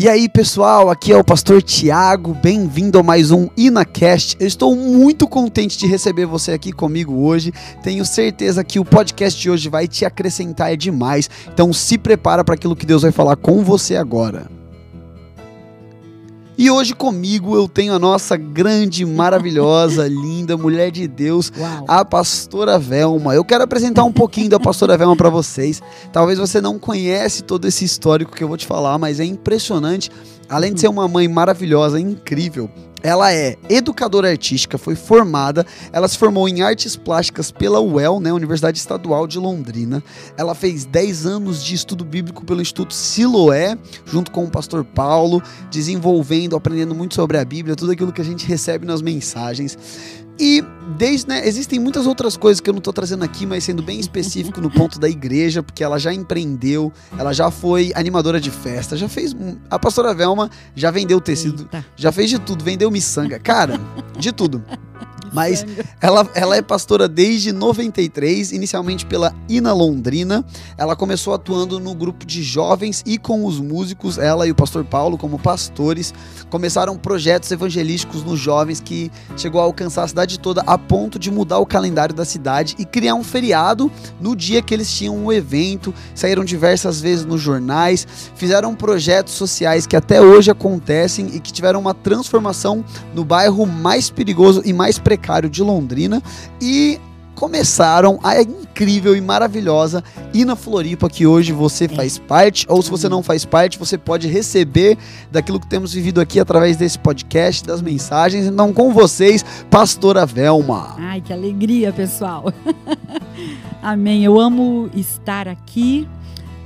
E aí, pessoal, aqui é o pastor Tiago, bem-vindo a mais um InaCast. Eu estou muito contente de receber você aqui comigo hoje. Tenho certeza que o podcast de hoje vai te acrescentar demais. Então, se prepara para aquilo que Deus vai falar com você agora. E hoje comigo eu tenho a nossa grande, maravilhosa, linda mulher de Deus, Uau. a pastora Velma. Eu quero apresentar um pouquinho da pastora Velma para vocês. Talvez você não conhece todo esse histórico que eu vou te falar, mas é impressionante. Além de ser uma mãe maravilhosa, incrível, ela é educadora artística, foi formada, ela se formou em artes plásticas pela UEL, né, Universidade Estadual de Londrina. Ela fez 10 anos de estudo bíblico pelo Instituto Siloé, junto com o pastor Paulo, desenvolvendo, aprendendo muito sobre a Bíblia, tudo aquilo que a gente recebe nas mensagens. E desde, né, existem muitas outras coisas que eu não estou trazendo aqui, mas sendo bem específico no ponto da igreja, porque ela já empreendeu, ela já foi animadora de festa, já fez. A pastora Velma já vendeu tecido, Eita. já fez de tudo, vendeu miçanga, cara, de tudo. Mas ela, ela é pastora desde 93, inicialmente pela Ina Londrina. Ela começou atuando no grupo de jovens e com os músicos, ela e o pastor Paulo, como pastores, começaram projetos evangelísticos nos jovens que chegou a alcançar a cidade toda a ponto de mudar o calendário da cidade e criar um feriado no dia que eles tinham um evento. Saíram diversas vezes nos jornais, fizeram projetos sociais que até hoje acontecem e que tiveram uma transformação no bairro mais perigoso e mais precário de Londrina e começaram a incrível e maravilhosa Ina Floripa que hoje você faz parte ou se você não faz parte você pode receber daquilo que temos vivido aqui através desse podcast das mensagens. Então com vocês Pastora Velma. Ai, que alegria, pessoal. Amém. Eu amo estar aqui,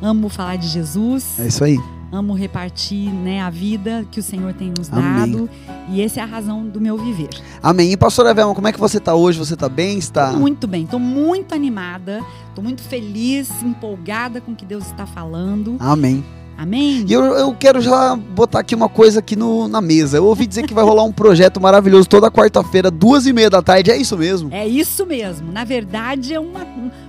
amo falar de Jesus, é isso aí amo repartir né, a vida que o Senhor tem nos Amém. dado. E essa é a razão do meu viver. Amém e Pastora Velma como é que você tá hoje você tá bem está muito bem, tô muito animada, tô muito feliz, empolgada com o que Deus está falando. Amém Amém? E eu, eu quero já botar aqui uma coisa aqui no, na mesa. Eu ouvi dizer que vai rolar um projeto maravilhoso toda quarta-feira, duas e meia da tarde. É isso mesmo? É isso mesmo. Na verdade, é uma,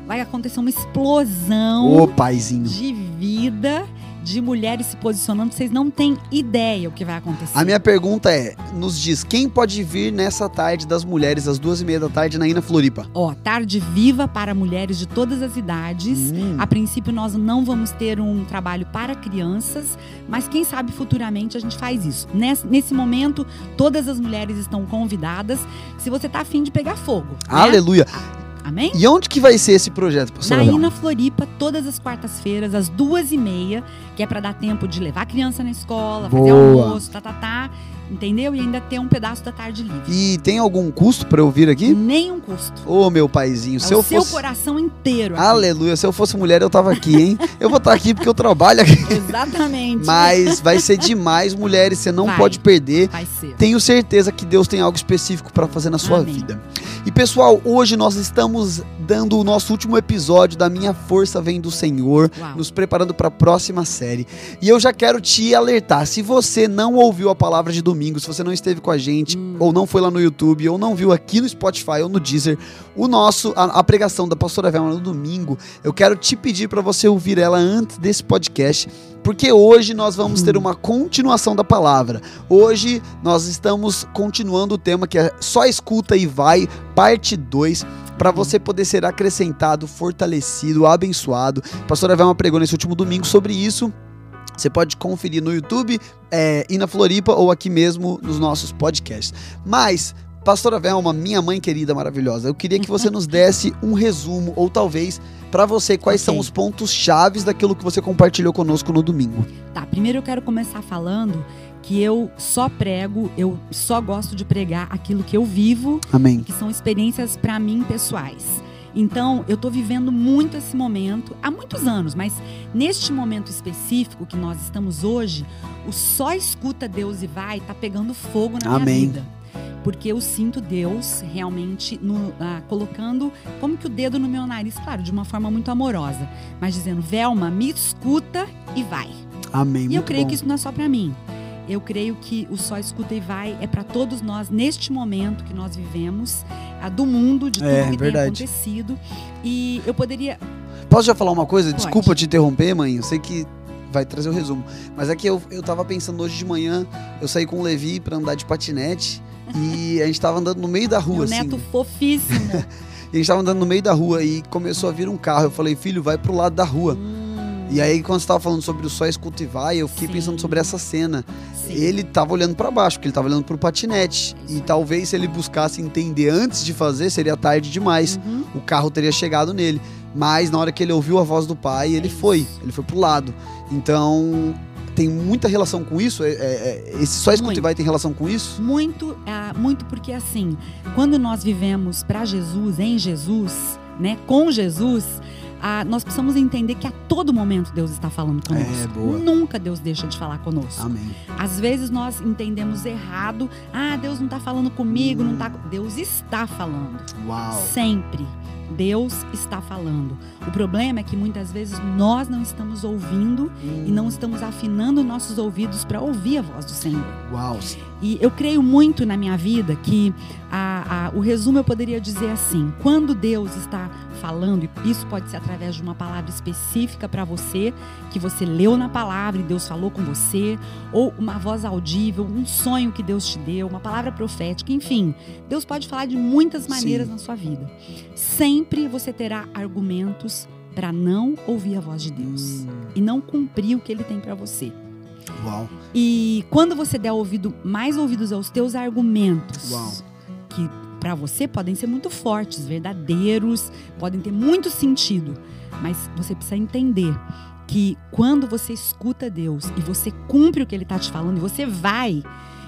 vai acontecer uma explosão. Ô, paizinho. de vida de mulheres se posicionando, vocês não têm ideia o que vai acontecer. A minha pergunta é: nos diz, quem pode vir nessa tarde das mulheres, às duas e meia da tarde, na Ina Floripa? Ó, tarde viva para mulheres de todas as idades. Hum, A princípio, nós não vamos ter um trabalho para crianças, mas quem sabe futuramente a gente faz isso. Nesse, nesse momento, todas as mulheres estão convidadas. Se você tá afim de pegar fogo. né? Amém? E onde que vai ser esse projeto, pastor? Na Ina Floripa, todas as quartas-feiras, às duas e meia, que é para dar tempo de levar a criança na escola, fazer Boa. almoço, tá, tá, tá, entendeu? E ainda ter um pedaço da tarde livre. E tem algum custo pra eu vir aqui? Nenhum custo. Ô, meu paizinho, É se o eu seu fosse. coração inteiro. aqui. Aleluia, se eu fosse mulher, eu tava aqui, hein? Eu vou estar aqui porque eu trabalho aqui. Exatamente. Mas vai ser demais, mulheres, você não Vai. pode perder. Vai ser. Tenho certeza que Deus tem algo específico para fazer na sua Amém. vida. E pessoal, hoje nós estamos dando o nosso último episódio da Minha Força Vem do Senhor, Uau. nos preparando para a próxima série. E eu já quero te alertar, se você não ouviu a palavra de domingo, se você não esteve com a gente, Hum. ou não foi lá no YouTube, ou não viu aqui no Spotify ou no Deezer, o nosso a, a pregação da pastora Velma no domingo, eu quero te pedir para você ouvir ela antes desse podcast. Porque hoje nós vamos ter uma continuação da palavra. Hoje nós estamos continuando o tema que é Só Escuta e Vai, parte 2, para você poder ser acrescentado, fortalecido, abençoado. A pastora Velma pregou nesse último domingo sobre isso. Você pode conferir no YouTube, é, e na Floripa ou aqui mesmo nos nossos podcasts. Mas, pastora Velma, minha mãe querida maravilhosa, eu queria que você nos desse um resumo, ou talvez para você, quais Ok. são os pontos chaves daquilo que você compartilhou conosco no domingo. Tá, primeiro eu quero começar falando que eu só prego, eu só gosto de pregar aquilo que eu vivo, Amém. que são experiências para mim pessoais. Então, eu tô vivendo muito esse momento há muitos anos, mas neste momento específico que nós estamos hoje, o só escuta Deus e vai tá pegando fogo na Amém. minha vida. Porque eu sinto Deus realmente no- ah, colocando como que o dedo no meu nariz, claro, de uma forma muito amorosa, mas dizendo, Velma, me escuta e vai. Amém. E eu creio bom. que isso não é só para mim. Eu creio que o só escuta e vai é para todos nós neste momento que nós vivemos, a do mundo, de tudo É, que verdade. tem acontecido. E eu poderia. Posso já falar uma coisa? Pode. Desculpa te interromper, mãe. Eu sei que vai trazer o resumo. Mas é que eu, eu tava pensando hoje de manhã, eu saí com o Levi pra andar de patinete e a gente tava andando no meio da rua, Meu assim. neto fofíssimo. E a gente tava andando no meio da rua e começou a vir um carro. Eu falei, filho, vai pro lado da rua. Hum, E aí, quando você tava falando sobre o sóis cultivar, eu fiquei Sim. pensando sobre essa cena. Sim. Ele tava olhando pra baixo, porque ele tava olhando pro patinete. Isso E talvez se ele buscasse entender antes de fazer, seria tarde demais. Uhum. O carro teria chegado nele. Mas na hora que ele ouviu a voz do pai, ele É foi. Ele foi pro lado. Então, tem muita relação com isso? É, é- é- esse cultivar tem relação com isso? Muito, ah, muito porque assim, quando nós vivemos para Jesus, em Jesus, né, com Jesus, ah, nós precisamos entender que a todo momento Deus está falando conosco. É. Nunca Deus deixa de falar conosco. Amém. Às vezes nós entendemos errado. Ah, Deus não está falando comigo, Hum. não tá. Deus está falando. Uau. Sempre. Deus está falando. O problema é que muitas vezes nós não estamos ouvindo e não estamos afinando nossos ouvidos para ouvir a voz do Senhor. Uau. E eu creio muito na minha vida que a- a- o resumo eu poderia dizer assim: quando Deus está falando, e isso pode ser através de uma palavra específica para você, que você leu na palavra e Deus falou com você, ou uma voz audível, um sonho que Deus te deu, uma palavra profética, enfim, Deus pode falar de muitas maneiras Sim. na sua vida. Sempre você terá argumentos para não ouvir a voz de Deus Hum, e não cumprir o que Ele tem para você. Uau. E quando você der ouvido, mais ouvidos aos teus argumentos, Uau. que para você podem ser muito fortes, verdadeiros, podem ter muito sentido, mas você precisa entender que quando você escuta Deus e você cumpre o que Ele está te falando e você vai,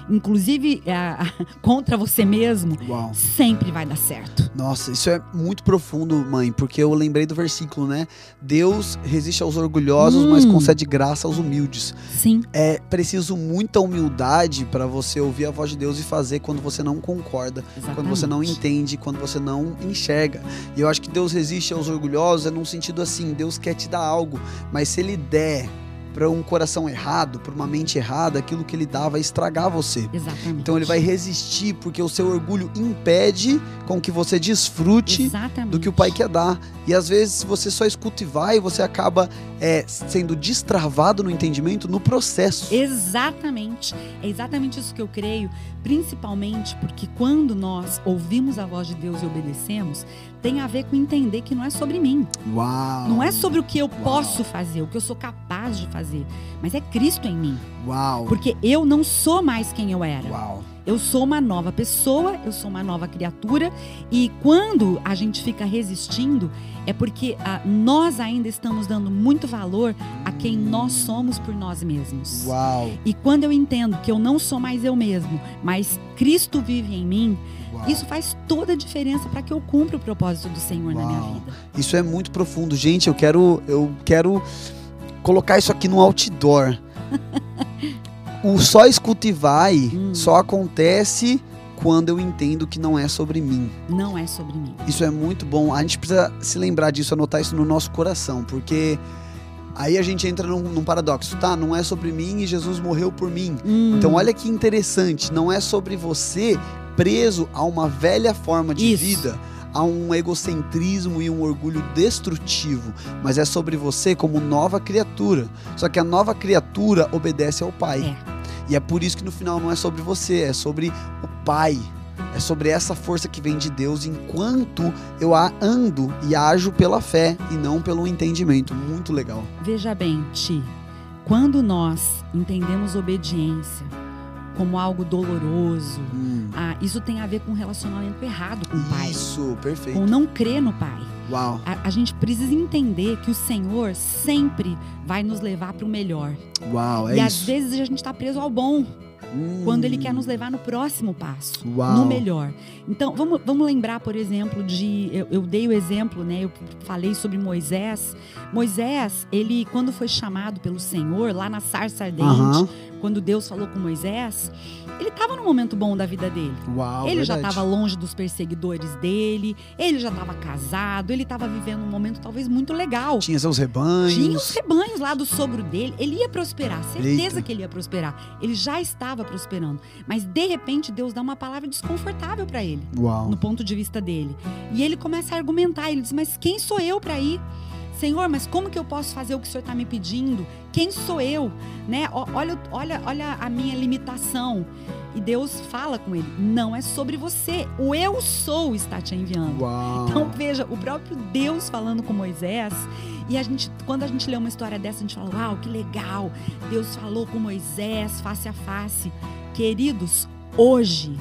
inclusive ah, contra você mesmo, Uau. sempre vai dar certo. Nossa, isso é muito profundo, mãe, porque eu lembrei do versículo, né? Deus resiste aos orgulhosos, Hum. mas concede graça aos humildes. Sim, É preciso muita humildade para você ouvir a voz de Deus e fazer quando você não concorda, quando você não exatamente. entende, quando você não enxerga. E eu acho que Deus resiste aos orgulhosos é num sentido assim, Deus quer te dar algo, mas se ele der para um coração errado, para uma mente errada, aquilo que ele dá vai estragar você. Exatamente. Então ele vai resistir porque o seu orgulho impede com que você desfrute Exatamente. do que o pai quer dar. E às vezes, você só escuta e vai, você acaba é, sendo destravado no entendimento no processo. Exatamente. É exatamente isso que eu creio, principalmente porque quando nós ouvimos a voz de Deus e obedecemos, tem a ver com entender que não é sobre mim. Uau! Não é sobre o que eu posso fazer, o que eu sou capaz de fazer, mas é Cristo em mim. Uau! Porque eu não sou mais quem eu era. Uau! Eu sou uma nova pessoa, eu sou uma nova criatura. E quando a gente fica resistindo, é porque ah, nós ainda estamos dando muito valor a quem nós somos por nós mesmos. Uau! E quando eu entendo que eu não sou mais eu mesmo, mas Cristo vive em mim, Uau. isso faz toda a diferença para que eu cumpra o propósito do Senhor na minha Uau. vida. Isso é muito profundo. Gente, eu quero, eu quero colocar isso aqui no outdoor. o só escuta e vai Hum. só acontece quando eu entendo que não é sobre mim. Não é sobre mim. Isso é muito bom. A gente precisa se lembrar disso, anotar isso no nosso coração, porque aí a gente entra num, num paradoxo, tá? Não é sobre mim e Jesus morreu por mim. Hum, Então, olha que interessante, não é sobre você preso a uma velha forma de Isso. vida, a um egocentrismo e um orgulho destrutivo, mas é sobre você como nova criatura. Só que a nova criatura obedece ao Pai. É. E é por isso que no final não é sobre você, é sobre o Pai. É sobre essa força que vem de Deus enquanto eu a ando e ajo pela fé e não pelo entendimento. Muito legal. Veja bem, Ti, quando nós entendemos obediência como algo doloroso, Hum, ah, isso tem a ver com um relacionamento errado com o Pai. isso, perfeito. Com não crer no Pai. Uau. A, a gente precisa entender que o Senhor sempre vai nos levar para o melhor. Uau, é e às isso. vezes a gente está preso ao bom, Hum, quando Ele quer nos levar no próximo passo. Uau. no melhor. Então, vamos, vamos lembrar, por exemplo, de. Eu, eu dei o exemplo, né? Eu falei sobre Moisés. Moisés, ele, quando foi chamado pelo Senhor, lá na sarça ardente, Aham. quando Deus falou com Moisés, ele estava no momento bom da vida dele. Uau, ele já verdade. estava longe dos perseguidores dele, ele já estava casado, ele estava vivendo um momento talvez muito legal. Tinha seus rebanhos. Tinha os rebanhos lá do sogro dele. Ele ia prosperar, certeza Eita. que ele ia prosperar. Ele já estava prosperando. Mas de repente Deus dá uma palavra desconfortável para ele, Uau. no ponto de vista dele. E ele começa a argumentar. Ele diz: Mas quem sou eu para ir? Senhor, mas como que eu posso fazer o que o Senhor está me pedindo? Quem sou eu? Né? Olha, olha, olha a minha limitação. E Deus fala com ele: não é sobre você. O eu sou está te enviando. Uau. Então veja, o próprio Deus falando com Moisés. E a gente, quando a gente lê uma história dessa, a gente fala: uau, que legal. Deus falou com Moisés face a face. Queridos, hoje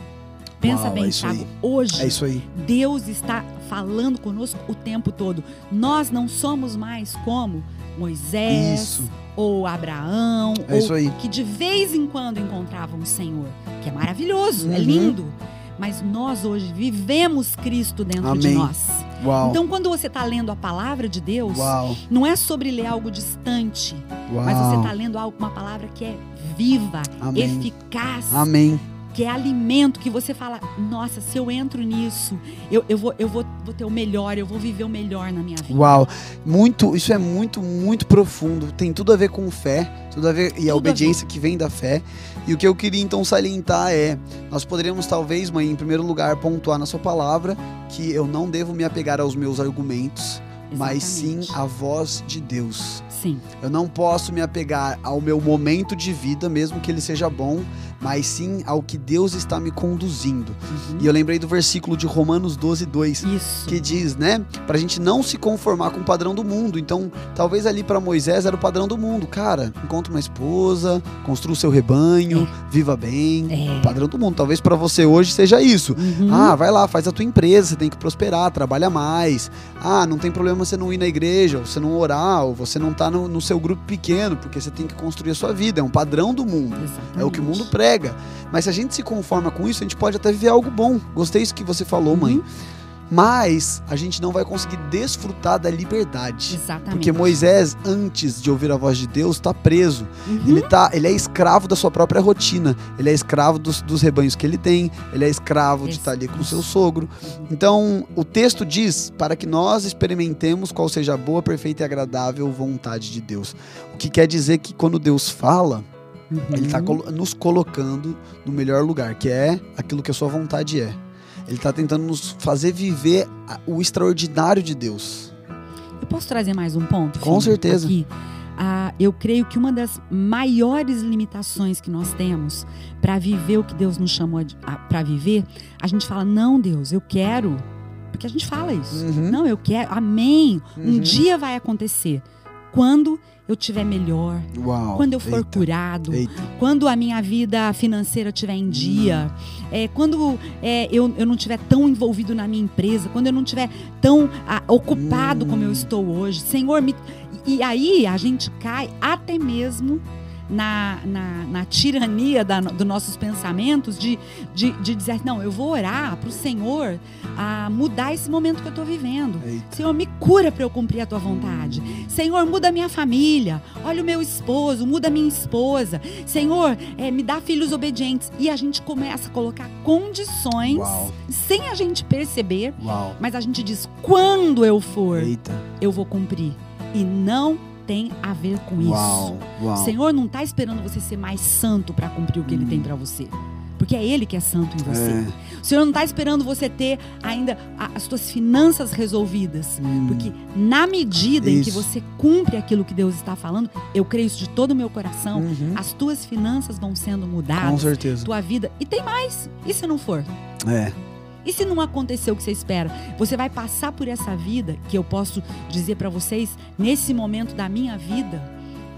Pensa Uau, bem, é Thiago. Hoje, É. Deus está falando conosco o tempo todo. Nós não somos mais como Moisés Isso. Ou Abraão, É ou que de vez em quando encontravam o Senhor, que é maravilhoso, é Uhum. lindo. Mas nós hoje vivemos Cristo dentro de Amém. nós. Uau. Então, quando você está lendo a palavra de Deus, Uau. não é sobre ler algo distante, Uau. mas você está lendo algo, uma palavra que é viva, Amém. eficaz, Amém. Que é alimento, que você fala, nossa, se eu entro nisso, eu, eu, vou, eu vou, vou ter o melhor, eu vou viver o melhor na minha vida. Uau, muito, isso é muito, muito profundo. Tem tudo a ver com fé, tudo a ver e Tudo a a obediência que vem da fé. E o que eu queria então salientar é, nós poderíamos talvez, mãe, em primeiro lugar, pontuar na sua palavra que eu não devo me apegar aos meus argumentos, mas sim Exatamente. à voz de Deus. Sim, Eu não posso me apegar ao meu momento de vida, mesmo que ele seja bom, mas sim ao que Deus está me conduzindo. Uhum. E eu lembrei do versículo de Romanos 12, 2, isso. que diz, né, pra gente não se conformar com o padrão do mundo. Então, talvez ali pra Moisés era o padrão do mundo. Cara, encontra uma esposa, construa o seu rebanho, viva bem. É. O padrão do mundo. Talvez pra você hoje seja isso. Uhum. Ah, vai lá, faz a tua empresa, você tem que prosperar, trabalha mais. Ah, não tem problema você não ir na igreja, ou você não orar, ou você não tá no, no seu grupo pequeno, porque você tem que construir a sua vida. É um padrão do mundo. Exatamente. É o que o mundo prega. Mas se a gente se conforma com isso, a gente pode até viver algo bom. Gostei isso que você falou, mãe. Uhum. Mas a gente não vai conseguir desfrutar da liberdade. Exatamente. Porque Moisés, antes de ouvir a voz de Deus, está preso. Uhum. Ele, tá, ele é escravo da sua própria rotina. Ele é escravo dos, dos rebanhos que ele tem. Ele é escravo de estar ali com o seu sogro. Então, o texto diz para que nós experimentemos qual seja a boa, perfeita e agradável vontade de Deus. O que quer dizer que quando Deus fala, Uhum. ele está nos colocando no melhor lugar, que é aquilo que a sua vontade é. Ele está tentando nos fazer viver o extraordinário de Deus. Eu posso trazer mais um ponto? Com filho, certeza. Aqui? Ah, eu creio que uma das maiores limitações que nós temos para viver o que Deus nos chamou para viver, a gente fala, não, Deus, eu quero. Porque a gente fala isso. Uhum. Não, eu quero. Amém. Um Uhum. dia vai acontecer. Quando eu tiver melhor, Uau. quando eu for Eita, curado, Eita. quando a minha vida financeira estiver em dia, é, quando é, eu, eu não estiver tão envolvido na minha empresa, quando eu não estiver tão ah, ocupado Hum. como eu estou hoje, Senhor, me. E aí a gente cai até mesmo na, na, na tirania da, dos nossos pensamentos de, de, de dizer, não, eu vou orar para o Senhor a mudar esse momento que eu estou vivendo. Eita. Senhor, me cura para eu cumprir a tua vontade. Senhor, muda a minha família. Olha o meu esposo, muda a minha esposa. Senhor, eh, me dá filhos obedientes. E a gente começa a colocar condições Uau. sem a gente perceber, Uau. mas a gente diz: quando eu for, Eita. eu vou cumprir. E não tem a ver com Uau. isso. Uau. O Senhor não está esperando você ser mais santo para cumprir o que Ele Hum. tem para você. Porque é Ele que é santo em você. É. O Senhor não está esperando você ter ainda as suas finanças resolvidas. Hum. Porque na medida em que Isso. você cumpre aquilo que Deus está falando, eu creio isso de todo o meu coração, Uhum. as tuas finanças vão sendo Com mudadas, certeza. tua vida. E tem mais. E se não for? É. E se não acontecer o que você espera? Você vai passar por essa vida, que eu posso dizer para vocês, nesse momento da minha vida,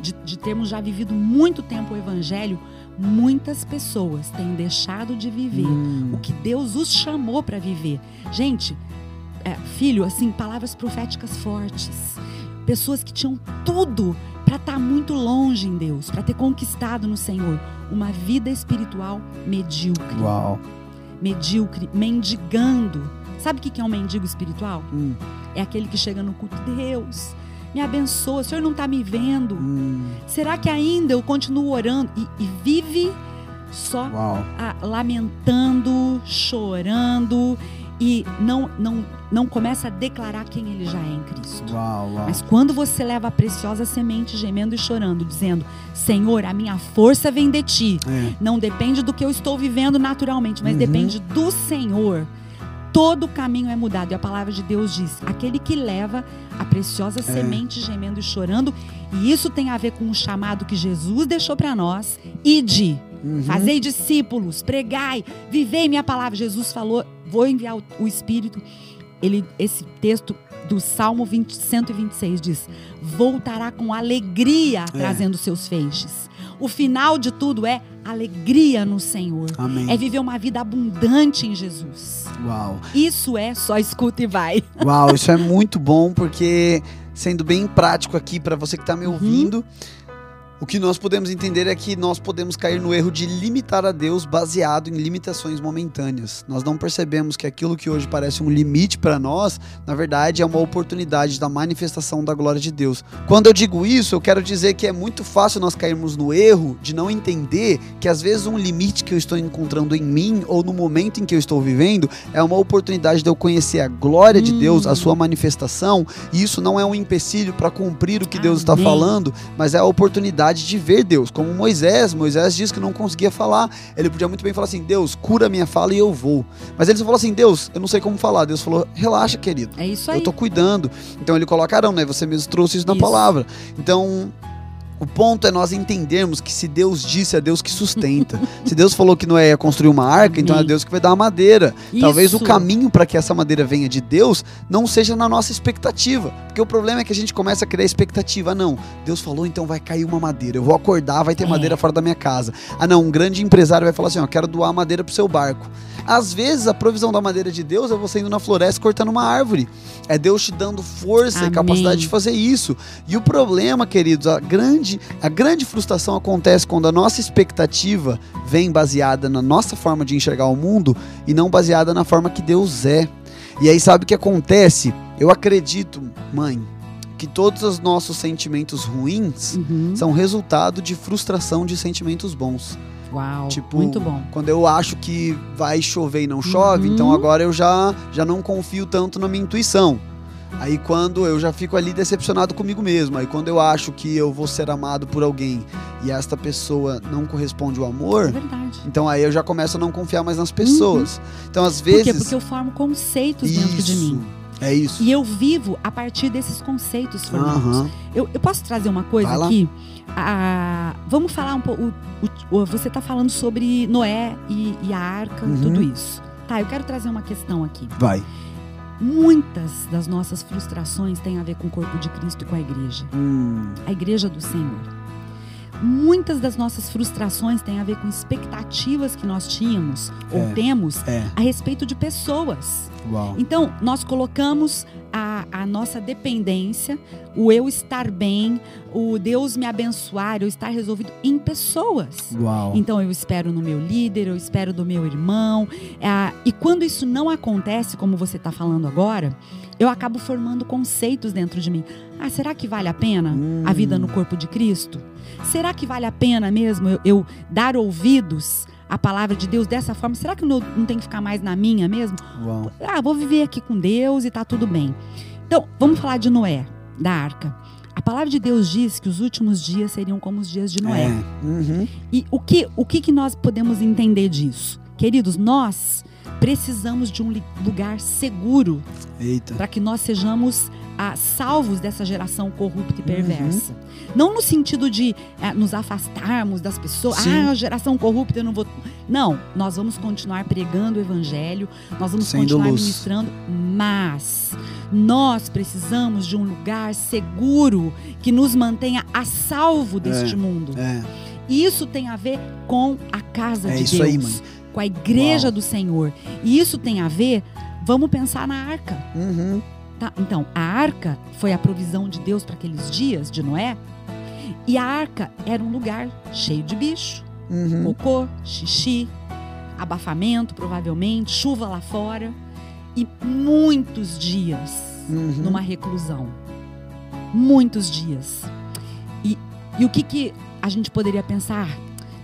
de, de termos já vivido muito tempo o Evangelho, muitas pessoas têm deixado de viver Hum. o que Deus os chamou para viver. Gente, é, filho, assim, palavras proféticas fortes. Pessoas que tinham tudo para estar muito longe em Deus, para ter conquistado no Senhor uma vida espiritual medíocre. Uau. Medíocre, mendigando. Sabe o que é um mendigo espiritual? Hum. É aquele que chega no culto. Deus, me abençoa. O Senhor não está me vendo. Hum. Será que ainda eu continuo orando? E, e vive só ah, lamentando, chorando e não, não, não começa a declarar quem ele já é em Cristo. Uau. Uau. Mas quando você leva a preciosa semente gemendo e chorando, dizendo: Senhor, a minha força vem de ti, É. não depende do que eu estou vivendo naturalmente, mas Uhum. depende do Senhor. todo o caminho é mudado. E a palavra de Deus diz: aquele que leva a preciosa É. semente gemendo e chorando. E isso tem a ver com o chamado que Jesus deixou para nós. Ide, Uhum. fazei discípulos, pregai, vivei minha palavra. Jesus falou: vou enviar o, o Espírito. Ele, esse texto do Salmo 20, 126 diz: voltará com alegria É. trazendo seus feixes. O final de tudo é alegria no Senhor. Amém. É viver uma vida abundante em Jesus. Uau. Isso é só escuta e vai. Uau, isso é muito bom porque sendo bem prático aqui para você que está me Uhum. O que nós podemos entender é que nós podemos cair no erro de limitar a Deus baseado em limitações momentâneas. Nós não percebemos que aquilo que hoje parece um limite para nós, na verdade é uma oportunidade da manifestação da glória de Deus. Quando eu digo isso, eu quero dizer que é muito fácil nós cairmos no erro de não entender que às vezes um limite que eu estou encontrando em mim ou no momento em que eu estou vivendo é uma oportunidade de eu conhecer a glória de. Deus, a sua manifestação, e isso não é um empecilho para cumprir o que Deus está falando, mas é a oportunidade de ver Deus. Como Moisés, Moisés disse que não conseguia falar, ele podia muito bem falar assim: Deus, cura minha fala e eu vou. Mas ele só falou assim: Deus, eu não sei como falar. Deus falou: relaxa, querido. É isso aí. Eu tô cuidando. Então ele coloca Arão, né? Você mesmo trouxe isso na Isso. palavra. Então. O ponto é nós entendermos que se Deus disse, é Deus que sustenta. se Deus falou que Noé ia construir uma arca, então é. Deus que vai dar a madeira. Talvez o Isso. caminho para que essa madeira venha de Deus não seja na nossa expectativa. Porque o problema é que a gente começa a criar expectativa. Ah, não, Deus falou, então vai cair uma madeira. Eu vou acordar, vai ter É. madeira fora da minha casa. Ah, não, um grande empresário vai falar assim: ó, quero doar madeira pro seu barco. Às vezes a provisão da madeira de Deus é você indo na floresta cortando uma árvore. É Deus te dando força e Amém. capacidade de fazer isso. E o problema, queridos, a grande, a grande frustração acontece quando a nossa expectativa vem baseada na nossa forma de enxergar o mundo e não baseada na forma que Deus é. E aí sabe o que acontece? Eu acredito, mãe, que todos os nossos sentimentos ruins Uhum. são resultado de frustração de sentimentos bons. Uau, Tipo, muito bom. Quando eu acho que vai chover e não chove, Uhum. então agora eu já, já não confio tanto na minha intuição. Aí quando eu já fico ali decepcionado comigo mesmo, aí quando eu acho que eu vou ser amado por alguém e esta pessoa não corresponde ao É amor, verdade. então aí eu já começo a não confiar mais nas pessoas. Então às Uhum. Por quê? vezes Porque eu formo conceitos dentro de isso mim. é isso. E eu vivo a partir desses conceitos formados. Aham. Eu, eu posso trazer uma coisa lá. aqui? Ah, vamos falar um pouco. Você está falando sobre Noé e, e a arca, Uhum. tudo isso. Tá, eu quero trazer uma questão aqui. Vai. Muitas das nossas frustrações têm a ver com o corpo de Cristo e com a igreja. Hum, A igreja do Senhor. Muitas das nossas frustrações têm a ver com expectativas que nós tínhamos ou É. temos é. a respeito de pessoas. Uau. Então, nós colocamos a, a nossa dependência, o eu estar bem, o Deus me abençoar, eu estar resolvido em pessoas. Uau. Então, eu espero no meu líder, eu espero do meu irmão. ah, e quando isso não acontece, como você está falando agora, eu acabo formando conceitos dentro de mim. Ah, será que vale a pena a vida no corpo de Cristo? Será que vale a pena mesmo eu, eu dar ouvidos à palavra de Deus dessa forma? Será que eu não, não tem que ficar mais na minha mesmo? Uau. Ah, vou viver aqui com Deus e tá tudo bem. Então, vamos falar de Noé, da arca. A palavra de Deus diz que os últimos dias seriam como os dias de Noé. É. Uhum. E o que, o que, que nós podemos entender disso? Queridos, nós precisamos de um lugar seguro para que nós sejamos ah, salvos dessa geração corrupta e Uhum. perversa. Não no sentido de ah, nos afastarmos das pessoas. Sim. Ah, geração corrupta, eu não vou. Não, nós vamos continuar pregando o evangelho, nós vamos Sendo continuar luz. ministrando, mas nós precisamos de um lugar seguro que nos mantenha a salvo deste mundo. É. Isso tem a ver com a casa É de isso Deus, aí, mãe. Com a igreja Uau. do Senhor. E isso tem a ver, vamos pensar na arca. Uhum. Tá? Então, a arca foi a provisão de Deus para aqueles dias de Noé. E a arca era um lugar cheio de bicho, Uhum. cocô, xixi, abafamento, provavelmente, chuva lá fora. E muitos dias Uhum. numa reclusão. Muitos dias. E, e o que, que a gente poderia pensar?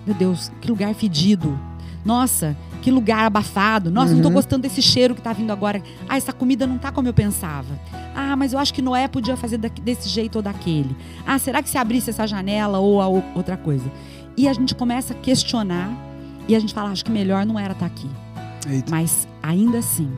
Meu Deus, que lugar fedido. Nossa, que lugar abafado. Nossa, não tô Uhum. gostando desse cheiro que tá vindo agora. Ah, essa comida não tá como eu pensava. Ah, mas eu acho que Noé podia fazer desse jeito ou daquele. Ah, será que se abrisse essa janela ou a outra coisa? E a gente começa a questionar e a gente fala, acho que melhor não era estar aqui. Eita. Mas ainda assim,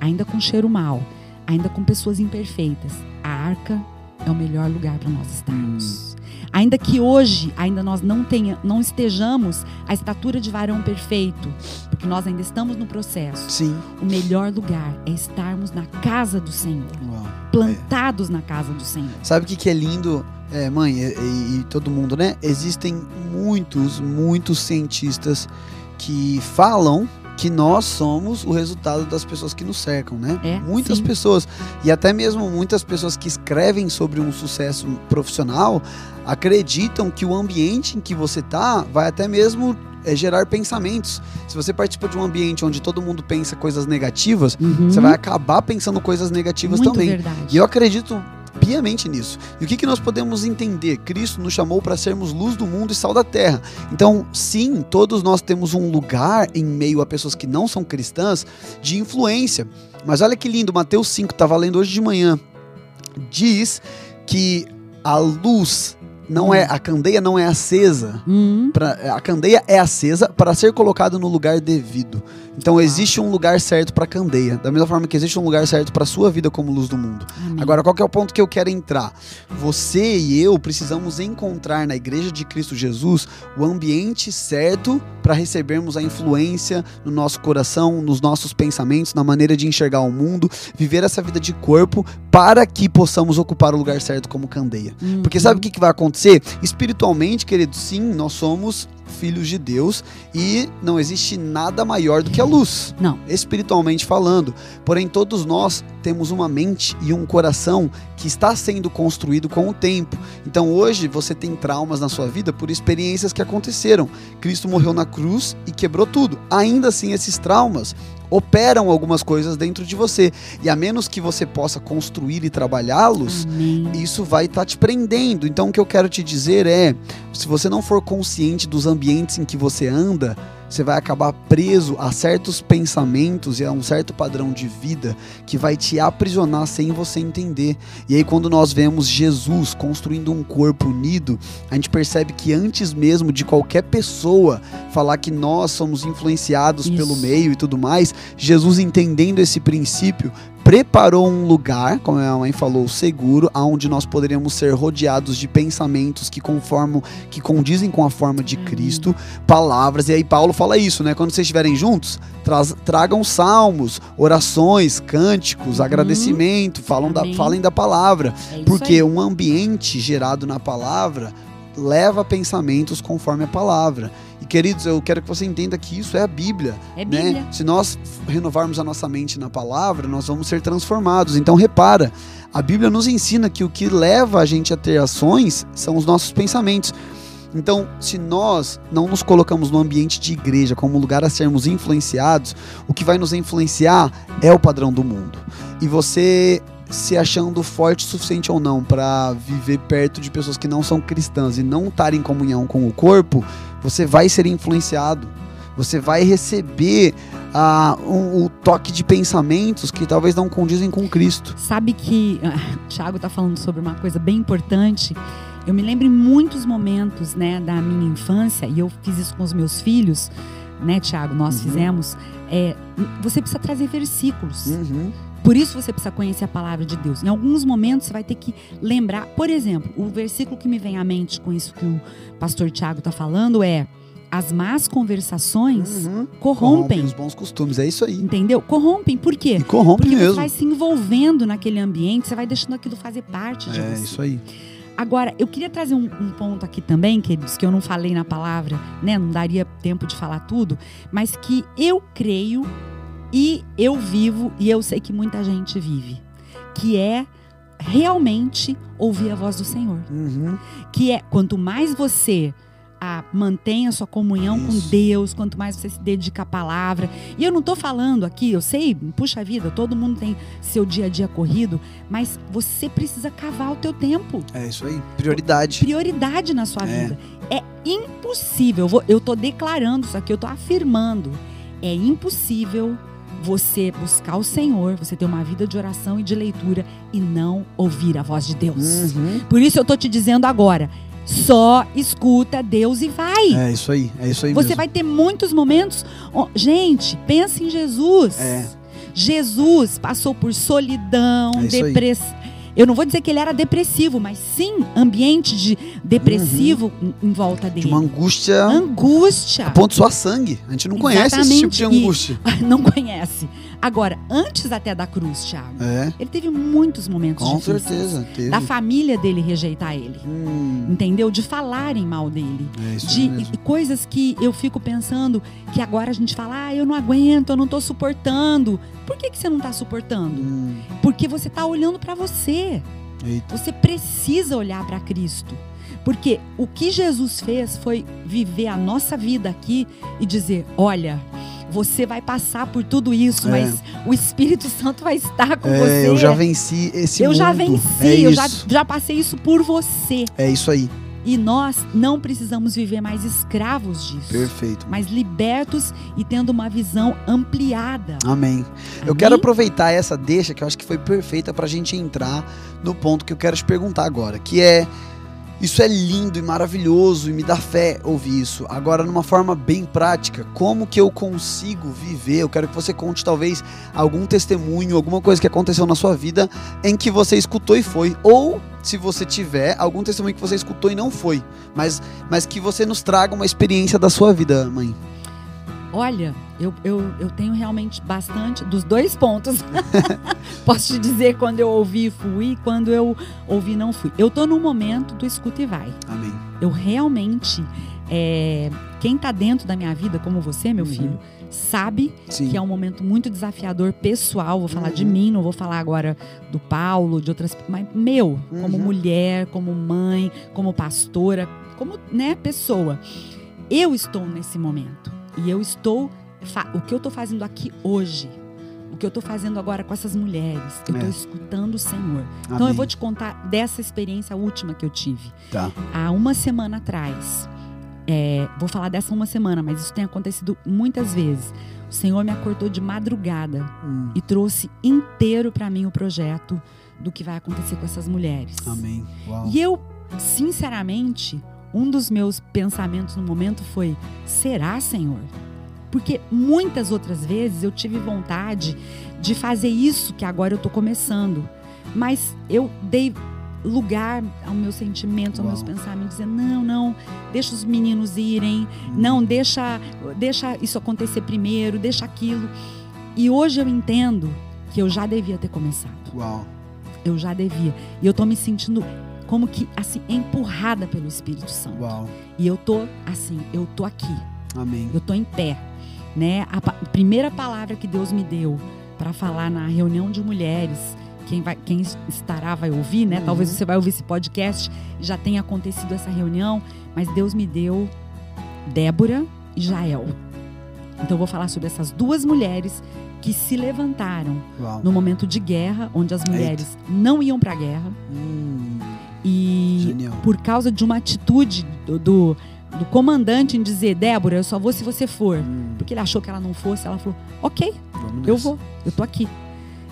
ainda com cheiro mal, ainda com pessoas imperfeitas, a arca é o melhor lugar para nós estarmos. Ainda que hoje ainda nós não tenha, não estejamos a estatura de varão perfeito, porque nós ainda estamos no processo. Sim. O melhor lugar é estarmos na casa do Senhor, Uau. plantados na casa do Senhor. Sabe o que, que é lindo, é, mãe, e, e- e todo mundo, né? Existem muitos, muitos cientistas que falam que nós somos o resultado das pessoas que nos cercam, né? É, muitas sim. pessoas e até mesmo muitas pessoas que escrevem sobre um sucesso profissional acreditam que o ambiente em que você tá vai até mesmo é, gerar pensamentos. Se você participa de um ambiente onde todo mundo pensa coisas negativas, Uhum. você vai acabar pensando coisas negativas Muito também. verdade. E eu acredito piamente nisso. E o que, que nós podemos entender? Cristo nos chamou para sermos luz do mundo e sal da terra. Então, sim, todos nós temos um lugar em meio a pessoas que não são cristãs de influência. Mas olha que lindo, Mateus 5, estava lendo hoje de manhã. Diz que a luz não é, a candeia não é acesa. Hum, Pra, a candeia é acesa para ser colocado no lugar devido. Então existe um lugar certo para candeia, da mesma forma que existe um lugar certo para sua vida como luz do mundo. amém. Agora, qual que é o ponto que eu quero entrar? Você e eu precisamos encontrar na Igreja de Cristo Jesus o ambiente certo para recebermos a influência no nosso coração, nos nossos pensamentos, na maneira de enxergar o mundo, viver essa vida de corpo, para que possamos ocupar o lugar certo como candeia. Uhum. Porque sabe o que, que vai acontecer? Espiritualmente, querido, sim, nós somos filhos de Deus e não existe nada maior do que a luz Não. espiritualmente falando. Porém, todos nós temos uma mente e um coração que está sendo construído com o tempo. Então, hoje você tem traumas na sua vida por experiências que aconteceram. Cristo morreu na cruz e quebrou tudo. Ainda assim, esses traumas operam algumas coisas dentro de você. E a menos que você possa construir e trabalhá-los, isso vai estar te prendendo. Então, o que eu quero te dizer é: se você não for consciente dos ambientes em que você anda, você vai acabar preso a certos pensamentos e a um certo padrão de vida que vai te aprisionar sem você entender. E aí, quando nós vemos Jesus construindo um corpo unido, a gente percebe que antes mesmo de qualquer pessoa falar que nós somos influenciados Isso. pelo meio e tudo mais, Jesus entendendo esse princípio, preparou um lugar, como a mãe falou, seguro, aonde nós poderíamos ser rodeados de pensamentos que conformam, que condizem com a forma de Amém. Cristo, palavras. E aí Paulo fala isso, né? Quando vocês estiverem juntos, tragam salmos, orações, cânticos, Uhum. agradecimento, falam da, falem da palavra, É porque aí. um ambiente gerado na palavra leva pensamentos conforme a palavra. E queridos, eu quero que você entenda que isso é a Bíblia É né? Bíblia. Se nós renovarmos a nossa mente na palavra, nós vamos ser transformados. Então repara, a Bíblia nos ensina que o que leva a gente a ter ações são os nossos pensamentos. Então, se nós não nos colocamos no ambiente de igreja como lugar a sermos influenciados, o que vai nos influenciar é o padrão do mundo. E você se achando forte o suficiente ou não para viver perto de pessoas que não são cristãs e não estar em comunhão com o corpo, você vai ser influenciado. Você vai receber ah, um- o toque de pensamentos que talvez não condizem com Cristo. Sabe que o Thiago está falando sobre uma coisa bem importante. Eu me lembro em muitos momentos, né, da minha infância e eu fiz isso com os meus filhos, né, Thiago? Nós Uhum. fizemos. é, você precisa trazer versículos. Uhum. Por isso você precisa conhecer a palavra de Deus. Em alguns momentos você vai ter que lembrar. Por exemplo, o versículo que me vem à mente com isso que o pastor Tiago está falando é: as más conversações Uhum. corrompem. os bons costumes, é isso aí. Entendeu? Corrompem. Por quê? E corrompe Porque você mesmo. vai se envolvendo naquele ambiente, você vai deixando aquilo fazer parte de É você. isso aí. Agora, eu queria trazer um, um ponto aqui também, queridos, que eu não falei na palavra, né? Não daria tempo de falar tudo, mas que eu creio e eu vivo e eu sei que muita gente vive, que é realmente ouvir a voz do Senhor. Uhum. Que é quanto mais você ah, mantém a sua comunhão com Isso. Deus, quanto mais você se dedica à palavra. E eu não tô falando aqui, eu sei, puxa vida, todo mundo tem seu dia a dia corrido, mas você precisa cavar o teu tempo É isso aí. Prioridade. prioridade na sua É. vida. É impossível, eu, tô declarando isso aqui, eu tô afirmando. É impossível você buscar o Senhor, você ter uma vida de oração e de leitura e não ouvir a voz de Deus. Uhum. Por isso eu tô te dizendo agora, só escuta Deus e vai. É isso aí. É isso aí Você mesmo. vai ter muitos momentos. gente, pensa em Jesus. É. Jesus passou por solidão, É depressão. Eu não vou dizer que ele era depressivo, mas sim ambiente de depressivo em- em volta De dele. uma angústia Angústia. a ponto de suar sangue. A gente não conhece esse tipo de Exatamente. E- angústia. Não conhece. Agora, antes até da cruz, Thiago, É, ele teve muitos momentos com difíceis. certeza. Teve. Da família dele rejeitar ele. Hum, Entendeu? De falarem mal dele. é isso de mesmo. e- coisas que eu fico pensando que agora a gente fala, ah, eu não aguento, eu não tô suportando. Por que, que você não tá suportando? Hum, Porque você tá olhando para você. eita. Você precisa olhar para Cristo. Porque o que Jesus fez foi viver a nossa vida aqui e dizer: olha, você vai passar por tudo isso, É. mas o Espírito Santo vai estar com É, você. eu já venci esse Eu mundo. já venci, é eu já, já passei isso por você. É isso aí. E nós não precisamos viver mais escravos disso. Perfeito. Mas libertos e tendo uma visão ampliada. Amém. Eu Amém? quero aproveitar essa deixa que eu acho que foi perfeita pra gente entrar no ponto que eu quero te perguntar agora, que é isso é lindo e maravilhoso e me dá fé ouvir isso. Agora, numa forma bem prática, como que eu consigo viver? Eu quero que você conte talvez algum testemunho, alguma coisa que aconteceu na sua vida em que você escutou e foi, ou se você tiver algum testemunho que você escutou e não foi, mas, mas que você nos traga uma experiência da sua vida, mãe. Olha, eu, eu, eu tenho realmente bastante dos dois pontos. Posso te dizer quando eu ouvi fui quando eu ouvi não fui. Eu tô num momento do escuta e vai. Amém. Eu realmente. é, quem tá dentro da minha vida, como você, meu Uhum. filho, sabe Sim. que é um momento muito desafiador pessoal. Vou falar de Uhum. mim, não vou falar agora do Paulo, de outras, mas meu, como Uhum. mulher, como mãe, como pastora, como né, pessoa. Eu estou nesse momento e eu estou o que eu estou fazendo aqui hoje. O que eu estou fazendo agora com essas mulheres, eu estou É. escutando o Senhor. Então Amém. eu vou te contar dessa experiência última que eu tive. Tá. Há uma semana atrás, é, vou falar dessa uma semana, mas isso tem acontecido muitas vezes. O Senhor me acordou de madrugada Hum. e trouxe inteiro para mim o projeto do que vai acontecer com essas mulheres. Amém. Uau. E eu, sinceramente, um dos meus pensamentos no momento foi: será, Senhor? Porque muitas outras vezes eu tive vontade de fazer isso que agora eu tô começando, mas eu dei lugar aos meus sentimentos, aos meus pensamentos, dizendo: não, não, deixa os meninos irem, não, deixa, deixa isso acontecer primeiro, deixa aquilo. E hoje eu entendo que eu já devia ter começado. Uau. Eu já devia. E eu tô me sentindo como que assim empurrada pelo Espírito Santo. Uau. E eu tô assim, eu tô aqui, Amém. eu tô em pé, né? A primeira palavra que Deus me deu para falar na reunião de mulheres, quem vai, quem estará vai ouvir, né? Uhum. Talvez você vai ouvir esse podcast, já tenha acontecido essa reunião, mas Deus me deu Débora e Jael. Então eu vou falar sobre essas duas mulheres que se levantaram Uau. no momento de guerra, onde as mulheres não iam para a guerra Hum, e genial. por causa de uma atitude do, do, do comandante em dizer, Débora, eu só vou se você for. Hum, Porque ele achou que ela não fosse, ela falou, ok, vamos eu nessa. vou, eu tô aqui.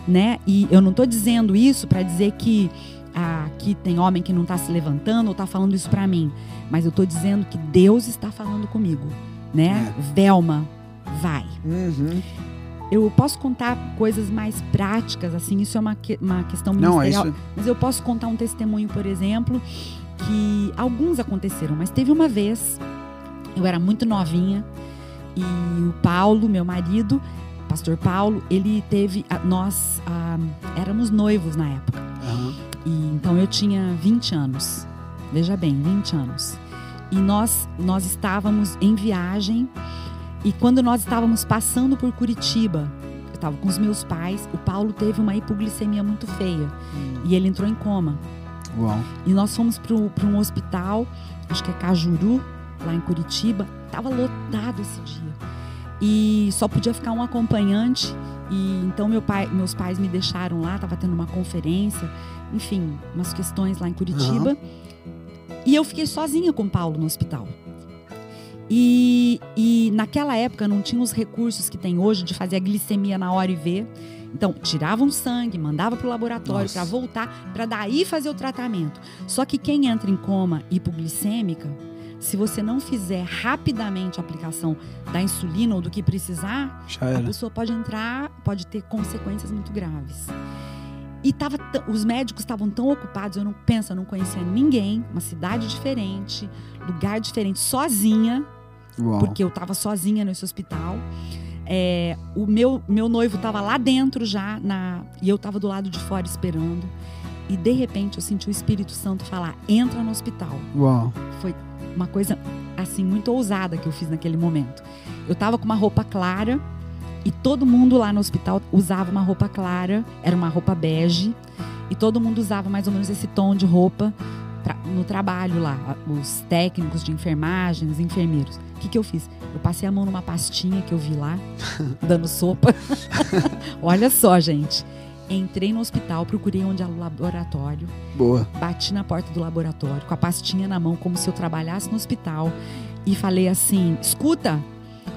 Né? E eu não tô dizendo isso para dizer que ah, aqui tem homem que não tá se levantando ou tá falando isso para mim. Mas eu tô dizendo que Deus está falando comigo. Né? Velma, vai. Uhum. Eu posso contar coisas mais práticas, assim, isso é uma, que- uma questão Não, é ministerial. isso. Mas eu posso contar um testemunho, por exemplo, que alguns aconteceram, mas teve uma vez, eu era muito novinha, e o Paulo, meu marido, pastor Paulo, ele teve. Nós ah, éramos noivos na época. Aham. E, então eu tinha 20 anos. Veja bem, 20 anos. E nós, nós estávamos em viagem. E quando nós estávamos passando por Curitiba, eu estava com os meus pais, o Paulo teve uma hipoglicemia muito feia. Hum, E ele entrou em coma. Uau. E nós fomos para um hospital, acho que é Cajuru, lá em Curitiba. Tava lotado esse dia. E só podia ficar um acompanhante. E então meu pai, meus pais me deixaram lá, tava tendo uma conferência, enfim, umas questões lá em Curitiba. E eu fiquei sozinha com o Paulo no hospital. E, e naquela época não tinha os recursos que tem hoje de fazer a glicemia na hora e ver. Então, tiravam sangue, mandava para o laboratório para voltar, para daí fazer o tratamento. Só que quem entra em coma hipoglicêmica se você não fizer rapidamente a aplicação da insulina ou do que precisar, a pessoa pode entrar, pode ter consequências muito graves. E tava, os médicos estavam tão ocupados, eu não penso, eu não conhecia ninguém, uma cidade diferente, lugar diferente, sozinha, Uau. porque eu estava sozinha nesse hospital. É, o meu, meu noivo estava lá dentro já, na, e eu estava do lado de fora esperando. E de repente eu senti o Espírito Santo falar: entra no hospital. Uau. Foi uma coisa assim muito ousada que eu fiz naquele momento. Eu tava com uma roupa clara e todo mundo lá no hospital usava uma roupa clara, era uma roupa bege, e todo mundo usava mais ou menos esse tom de roupa pra- no trabalho lá, os técnicos de enfermagem, os enfermeiros. O que, que eu fiz? Eu passei a mão numa pastinha que eu vi lá, dando sopa. Olha só, gente. Entrei no hospital, procurei onde era o laboratório, Boa. bati na porta do laboratório com a pastinha na mão, como se eu trabalhasse no hospital, e falei assim: escuta,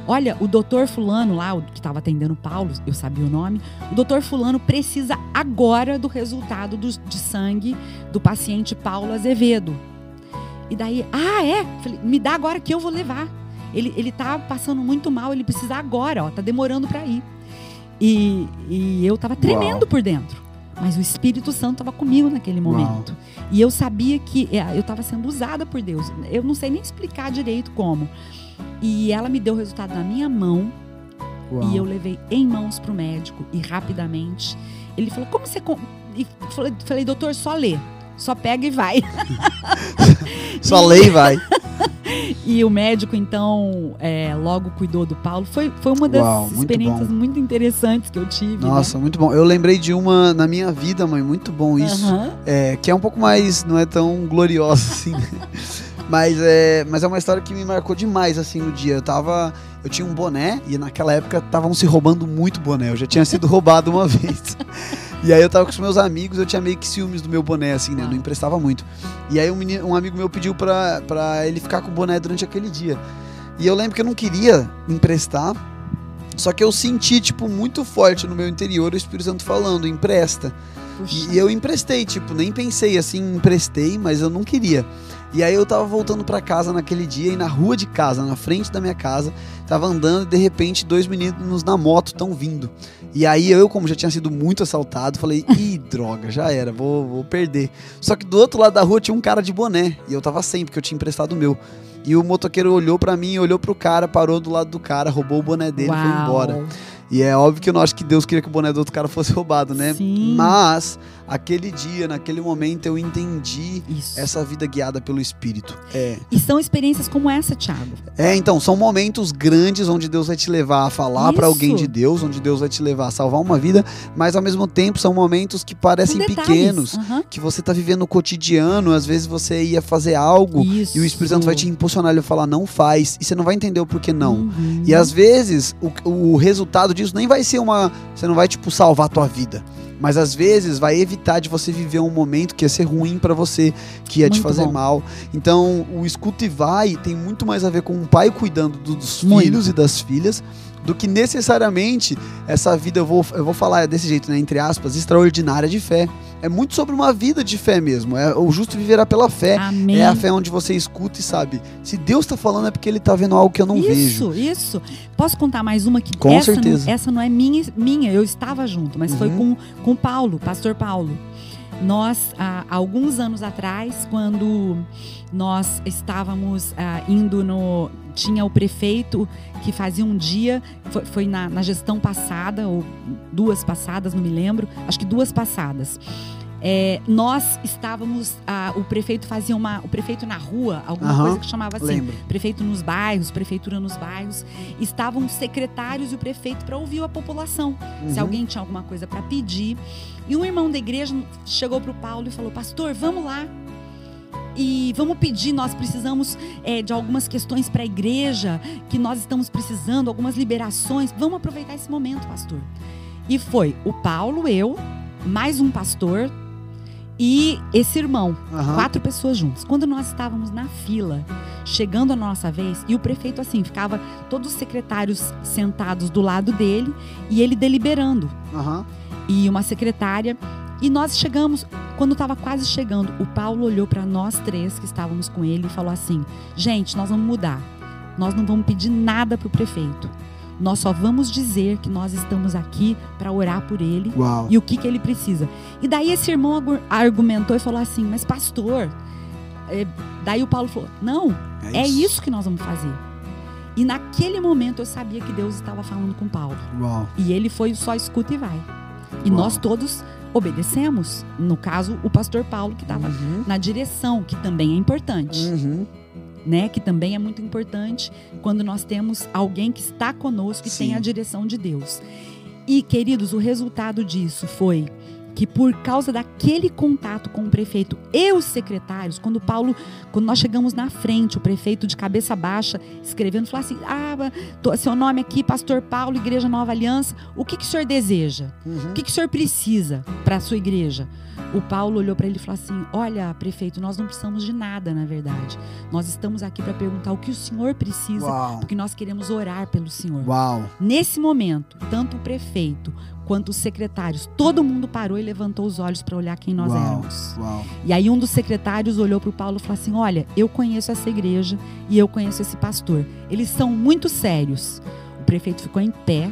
olha, o doutor Fulano lá, o que estava atendendo o Paulo, eu sabia o nome, o doutor Fulano precisa agora do resultado do- de sangue do paciente Paulo Azevedo. E daí, ah, é? Falei, me dá agora que eu vou levar. Ele, ele tá passando muito mal, ele precisa agora, ó, tá demorando para ir. E, e eu tava tremendo Uau. por dentro. Mas o Espírito Santo estava comigo naquele Uau. momento. E eu sabia que é, eu estava sendo usada por Deus. Eu não sei nem explicar direito como. E ela me deu o resultado na minha mão Uau. e eu levei em mãos pro médico e rapidamente ele falou: "Como você com-" e falei, doutor, só lê. Só pega e vai. Só lei vai. E o médico, então, é, logo cuidou do Paulo. Foi, foi uma das Uau, muito experiências bom. muito interessantes que eu tive. né? Nossa, muito bom. Eu lembrei de uma na minha vida, mãe, muito bom isso. Aham. É, que é um pouco mais, não é tão gloriosa assim. né? mas, é, mas é uma história que me marcou demais assim no dia. Eu tava. Eu tinha um boné e naquela época estavam se roubando muito boné. Eu já tinha sido roubado uma vez. E aí eu tava com os meus amigos, eu tinha meio que ciúmes do meu boné, assim, né? Ah. Não emprestava muito. E aí um, menino- um amigo meu pediu pra, pra ele ficar com o boné durante aquele dia. E eu lembro que eu não queria emprestar. Só que eu senti, tipo, muito forte no meu interior o Espírito Santo falando, empresta. Puxa. E eu emprestei, tipo, nem pensei assim, emprestei, mas eu não queria. E aí eu tava voltando pra casa naquele dia e na rua de casa, na frente da minha casa, tava andando e de repente dois meninos na moto tão vindo. E aí eu, como já tinha sido muito assaltado, falei, ih, droga, já era, vou, vou perder. Só que do outro lado da rua tinha um cara de boné e eu tava sem, porque eu tinha emprestado o meu. E o motoqueiro olhou pra mim, olhou pro cara, parou do lado do cara, roubou o boné dele e foi Uau. embora. E é óbvio que eu não acho que Deus queria que o boné do outro cara fosse roubado, né? Sim. Mas aquele dia, naquele momento, eu entendi Isso. essa vida guiada pelo Espírito. É. E são experiências como essa, Thiago. É, então, são momentos grandes onde Deus vai te levar a falar pra Isso. alguém de Deus, onde Deus vai te levar a salvar uma vida, mas ao mesmo tempo são momentos que parecem pequenos, Aham. que você tá vivendo o cotidiano, às vezes você ia fazer algo Isso. e o Espírito Santo vai te impulsionar ele vai falar não faz, e você não vai entender o porquê não. Uhum. E às vezes o, o resultado disso nem vai ser uma. Você não vai, tipo, salvar a tua vida. Mas às vezes vai evitar de você viver um momento que ia ser ruim pra você, que ia te Muito fazer bom. mal. Então, o escuta e vai tem muito mais a ver com um pai cuidando do- dos Muito. filhos e das filhas do que necessariamente essa vida, eu vou, eu vou falar desse jeito, né, entre aspas, extraordinária de fé. É muito sobre uma vida de fé mesmo. É, o justo viverá pela fé. Amém. É a fé onde você escuta e sabe. Se Deus tá falando é porque ele tá vendo algo que eu não isso, vejo. Isso, Posso contar mais uma que Com essa certeza. Não, essa não é minha, minha, eu estava junto, mas foi Uhum. com, com o Paulo, pastor Paulo. Nós, há alguns anos atrás, quando nós estávamos ah, indo no. Tinha o prefeito que fazia um dia, foi, foi na, na gestão passada, ou duas passadas, não me lembro, acho que duas passadas. É, nós estávamos, ah, o prefeito fazia uma, o prefeito na rua, alguma Aham, coisa que chamava assim, Lembro. prefeito nos bairros, prefeitura nos bairros, estavam os secretários e o prefeito para ouvir a população. Se Uhum. alguém tinha alguma coisa para pedir. E um irmão da igreja chegou para o Paulo e falou: Pastor, vamos lá. E vamos pedir, nós precisamos é, de algumas questões para a igreja, que nós estamos precisando, algumas liberações. Vamos aproveitar esse momento, pastor. E foi o Paulo, eu, mais um pastor e esse irmão Aham. quatro pessoas juntas. Quando nós estávamos na fila, chegando a nossa vez, e o prefeito assim, ficava todos os secretários sentados do lado dele e ele deliberando. Aham. E uma secretária. E nós chegamos, Quando estava quase chegando, o Paulo olhou para nós três que estávamos com ele e falou assim: Gente, nós vamos mudar. Nós não vamos pedir nada para o prefeito. Nós só vamos dizer que nós estamos aqui para orar por ele Uau. e o que, que ele precisa. E daí esse irmão argumentou e falou assim: Mas pastor. é, daí o Paulo falou: Não, é isso que nós vamos fazer. E naquele momento eu sabia que Deus estava falando com Paulo. Uau. E ele foi só escuta e vai. E Uau. nós todos obedecemos. No caso, o pastor Paulo, que estava Uhum. na direção, que também é importante, Uhum. né? Que também é muito importante quando nós temos alguém que está conosco e Sim. tem a direção de Deus. E, queridos, o resultado disso foi que por causa daquele contato com o prefeito e os secretários, quando Paulo, quando nós chegamos na frente, o prefeito de cabeça baixa, escrevendo, falou assim: Ah, tô- seu nome aqui, Pastor Paulo, Igreja Nova Aliança, o que, que o senhor deseja? Uhum. O que, que o senhor precisa para a sua igreja? O Paulo olhou para ele e falou assim: Olha, prefeito, nós não precisamos de nada, na verdade. Nós estamos aqui para perguntar o que o senhor precisa, Uau. porque nós queremos orar pelo senhor. Uau. Nesse momento, tanto o prefeito quanto os secretários, todo mundo parou e levantou os olhos para olhar quem nós Uau. éramos. Uau. E aí um dos secretários olhou para o Paulo e falou assim: Olha, eu conheço essa igreja e eu conheço esse pastor. Eles são muito sérios. O prefeito ficou em pé,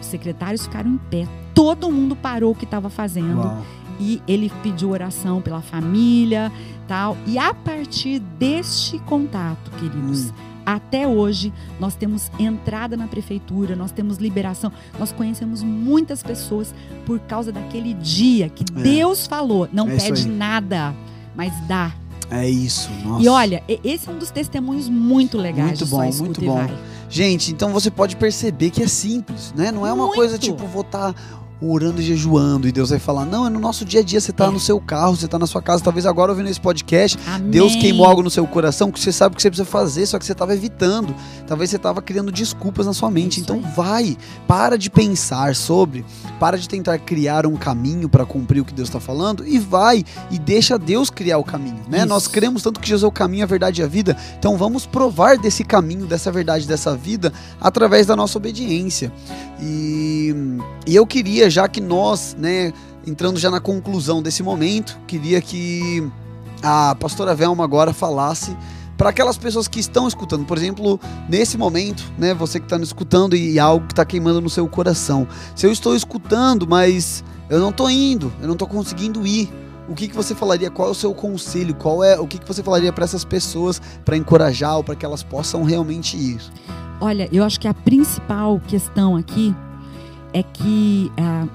os secretários ficaram em pé, todo mundo parou o que estava fazendo Uau. e ele pediu oração pela família, tal. E a partir deste contato, queridos, Hum. Até hoje nós temos entrada na prefeitura, nós temos liberação, nós conhecemos muitas pessoas por causa daquele dia que É. Deus falou, não É pede nada, mas dá. É isso. Nossa. E olha, esse é um dos testemunhos muito legais Muito bom, muito bom. Gente, então você pode perceber que é simples, né? Não é uma Muito. coisa tipo, vou estar orando e jejuando e Deus vai falar, não, é no nosso dia a dia, você tá É. no seu carro, você tá na sua casa, talvez agora ouvindo esse podcast, Amém. Deus queimou algo no seu coração que você sabe que você precisa fazer, só que você estava evitando. Talvez você estava criando desculpas na sua mente. Isso Então aí. vai, para de pensar sobre, para de tentar criar um caminho para cumprir o que Deus está falando e vai e deixa Deus criar o caminho, né? Isso. Nós cremos tanto que Jesus é o caminho, a verdade e a vida. Então vamos provar desse caminho, dessa verdade, dessa vida através da nossa obediência. E, e eu queria, já que nós, né, entrando já na conclusão desse momento, queria que a pastora Velma agora falasse para aquelas pessoas que estão escutando, por exemplo, nesse momento, né, você que está escutando e algo que está queimando no seu coração. Se eu estou escutando, mas eu não estou indo, eu não estou conseguindo ir. O que, que você falaria? Qual é o seu conselho? Qual é o que, que você falaria para essas pessoas para encorajar ou para que elas possam realmente ir? Olha, eu acho que a principal questão aqui é que ah,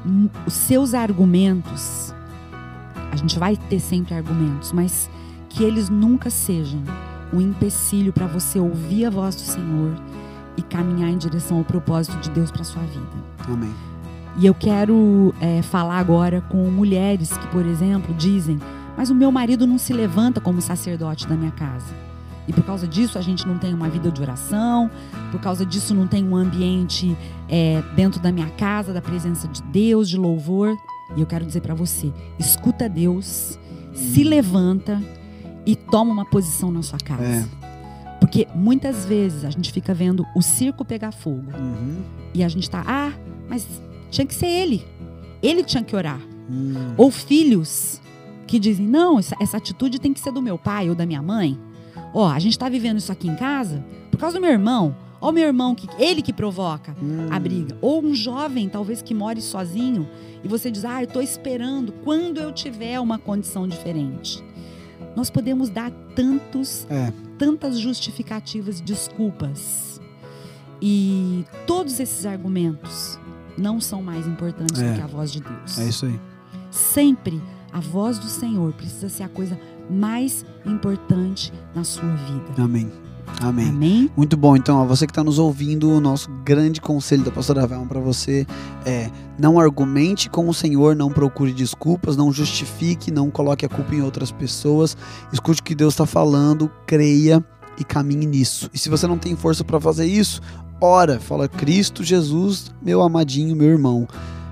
os seus argumentos, a gente vai ter sempre argumentos, mas que eles nunca sejam um empecilho para você ouvir a voz do Senhor e caminhar em direção ao propósito de Deus para sua vida. Amém. E eu quero é, falar agora com mulheres que, por exemplo, dizem: Mas o meu marido não se levanta como sacerdote da minha casa. E por causa disso a gente não tem uma vida de oração, por causa disso não tem um ambiente é, dentro da minha casa, da presença de Deus, de louvor. E eu quero dizer para você: escuta Deus, se levanta e toma uma posição na sua casa. É. Porque muitas vezes a gente fica vendo o circo pegar fogo. Uhum. E a gente tá, ah, mas tinha que ser ele. Ele tinha que orar. Hum. Ou filhos que dizem, não, essa, essa atitude tem que ser do meu pai ou da minha mãe. Ó, a gente tá vivendo isso aqui em casa por causa do meu irmão. Ó, o meu irmão, que ele que provoca Hum. a briga. Ou um jovem, talvez, que more sozinho e você diz, ah, eu tô esperando quando eu tiver uma condição diferente. Nós podemos dar tantos, É. tantas justificativas desculpas. E todos esses argumentos não são mais importantes É. do que a voz de Deus. É isso aí. Sempre a voz do Senhor precisa ser a coisa mais importante na sua vida. Amém. Amém. Amém? Muito bom, então, ó, você que está nos ouvindo, o nosso grande conselho da pastora Velma para você é: não argumente com o Senhor, não procure desculpas, não justifique, não coloque a culpa em outras pessoas. Escute o que Deus está falando, creia e caminhe nisso. E se você não tem força para fazer isso, ora, fala: Cristo Jesus, meu amadinho, meu irmão,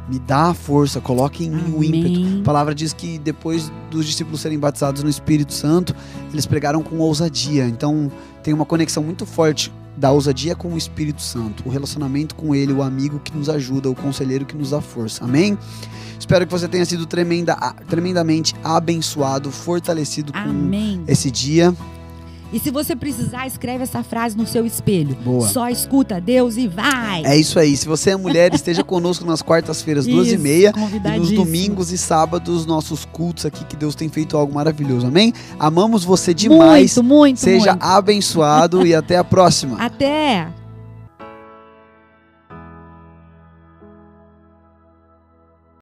me dá a força, coloque em mim o ímpeto. A palavra diz que depois dos discípulos serem batizados no Espírito Santo, eles pregaram com ousadia. Então tem uma conexão muito forte da ousadia com o Espírito Santo, o relacionamento com Ele, o amigo que nos ajuda, o conselheiro que nos dá força. Amém? Espero que você tenha sido tremenda, tremendamente abençoado, fortalecido com Amém. esse dia. E se você precisar, escreve essa frase no seu espelho. Boa. Só escuta Deus e vai. É isso aí. Se você é mulher, esteja conosco nas quartas-feiras, duas e meia. E nos domingos e sábados, nossos cultos aqui, que Deus tem feito algo maravilhoso. Amém? Amamos você demais. Muito, muito, Seja muito. abençoado e até a próxima. Até.